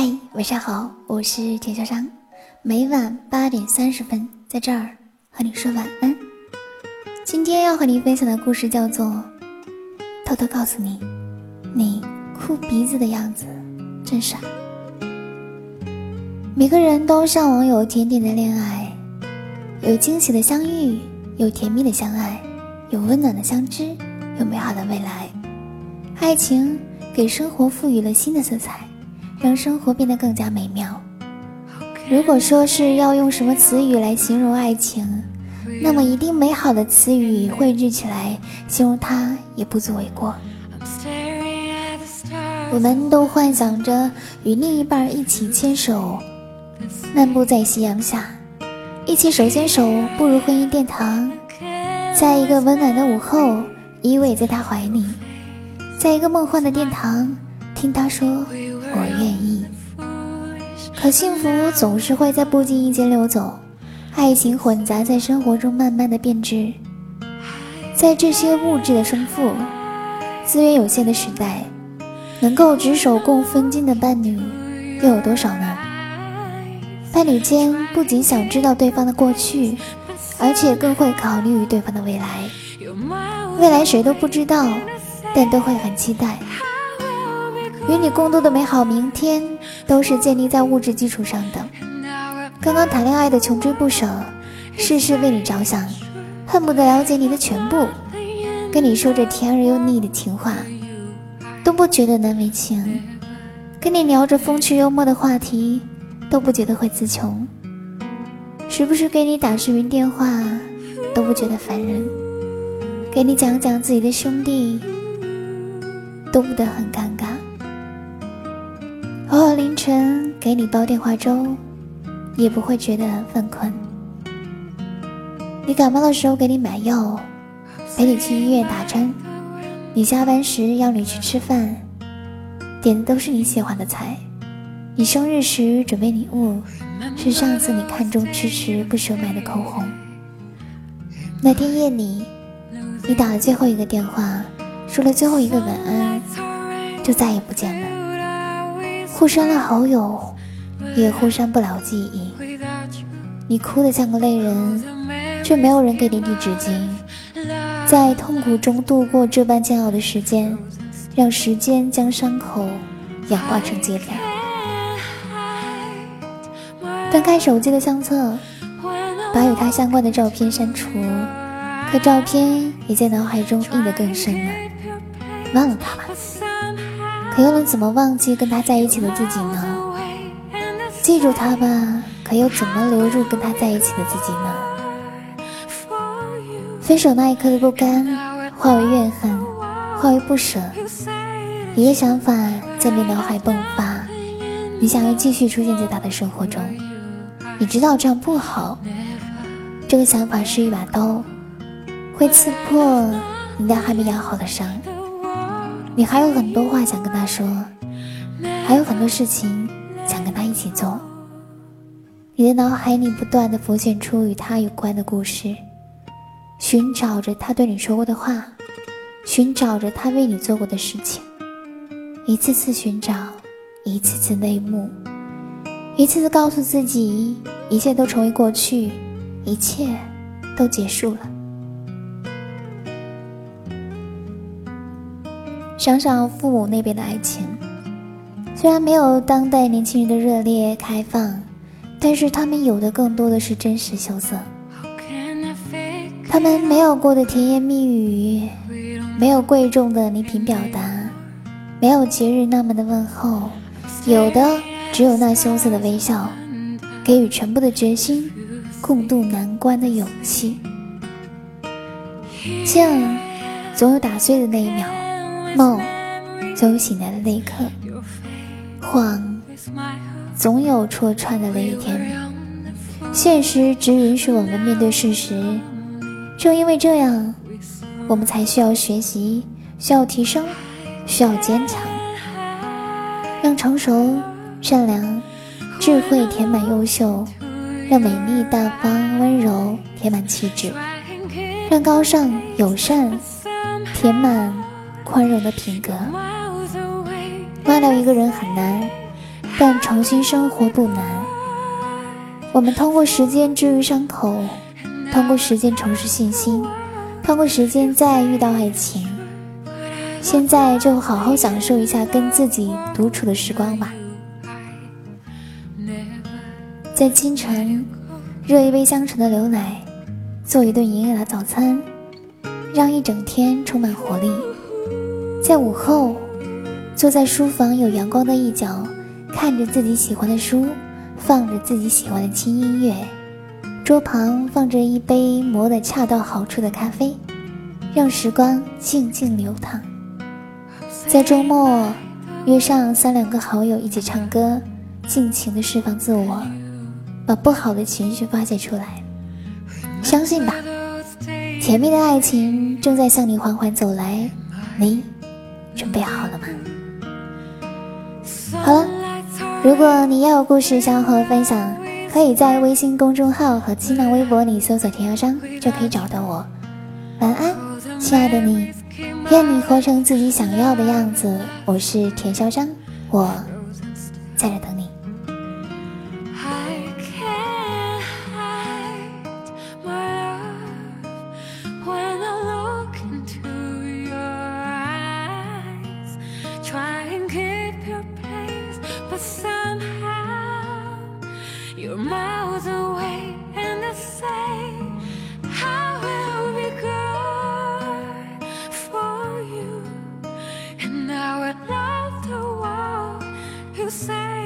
嗨，晚上好，我是田潇商，每晚八点三十分在这儿和你说晚安。今天要和你分享的故事叫做《偷偷告诉你，你哭鼻子的样子真傻》。每个人都向往有甜甜的恋爱，有惊喜的相遇，有甜蜜的相爱，有温暖的相知，有美好的未来。爱情给生活赋予了新的色彩。让生活变得更加美妙。如果说是要用什么词语来形容爱情，那么一定美好的词语汇聚起来形容它也不足为过。我们都幻想着与另一半一起牵手，漫步在夕阳下，一起手牵手步入婚姻殿堂，在一个温暖的午后依偎在他怀里，在一个梦幻的殿堂听他说。我愿意，可幸福总是会在不经意间流走，爱情混杂在生活中，慢慢的变质。在这些物质的丰富、资源有限的时代，能够执手共分金的伴侣又有多少呢？伴侣间不仅想知道对方的过去，而且更会考虑对方的未来。未来谁都不知道，但都会很期待。与你共度的美好明天，都是建立在物质基础上的。刚刚谈恋爱的穷追不舍，事事为你着想，恨不得了解你的全部，跟你说着甜而又腻的情话，都不觉得难为情。跟你聊着风趣幽默的话题，都不觉得会词穷。时不时给你打视频电话，都不觉得烦人。给你讲讲自己的兄弟，都不得很尴尬。偶尔凌晨给你煲电话粥，也不会觉得犯困。你感冒的时候给你买药，陪你去医院打针。你下班时要你去吃饭，点的都是你喜欢的菜。你生日时准备礼物，是上次你看中迟迟不舍买的口红。那天夜里，你打了最后一个电话，说了最后一个晚安，就再也不见了。互删了好友，也互删不了记忆。你哭得像个泪人，却没有人给你递纸巾。在痛苦中度过这般煎熬的时间，让时间将伤口氧化成结痂。翻开手机的相册，把与他相关的照片删除，可照片也在脑海中印得更深了。忘了他吧。你又能怎么忘记跟他在一起的自己呢？记住他吧，可又怎么留住跟他在一起的自己呢？分手那一刻的不甘，化为怨恨，化为不舍。一个想法在你脑海迸发，你想要继续出现在他的生活中。你知道这样不好，这个想法是一把刀，会刺破你那还没养好的伤。你还有很多话想跟他说，还有很多事情想跟他一起做。你的脑海里不断的浮现出与他有关的故事，寻找着他对你说过的话，寻找着他为你做过的事情，一次次寻找，一次次泪目，一次次告诉自己，一切都成为过去，一切都结束了。想想父母那边的爱情，虽然没有当代年轻人的热烈开放，但是他们有的更多的是真实羞涩。他们没有过的甜言蜜语，没有贵重的礼品表达，没有节日那么的问候，有的只有那羞涩的微笑，给予全部的决心，共度难关的勇气。像总有打碎的那一秒。梦总有醒来的那一刻，谎总有戳穿的那一天，现实只允许我们面对事实。正因为这样，我们才需要学习，需要提升，需要坚强，让成熟、善良、智慧填满优秀，让美丽、大方、温柔填满气质，让高尚、友善填满。宽容的品格，忘掉一个人很难，但重新生活不难。我们通过时间治愈伤口，通过时间重拾信心，通过时间再遇到爱情。现在就好好享受一下跟自己独处的时光吧。在清晨，热一杯香醇的牛奶，做一顿营养的早餐，让一整天充满活力。在午后，坐在书房有阳光的一角，看着自己喜欢的书，放着自己喜欢的轻音乐，桌旁放着一杯磨得恰到好处的咖啡，让时光静静流淌。在周末，约上三两个好友一起唱歌，尽情的释放自我。把不好的情绪发泄出来，相信吧，甜蜜的爱情正在向你缓缓走来，你准备好了吗？好了，如果你也有故事想要和我分享，可以在微信公众号和新浪微博里搜索“田小章”，就可以找到我。晚安，亲爱的你，愿你活成自己想要的样子。我是田小章，我在这等你。Say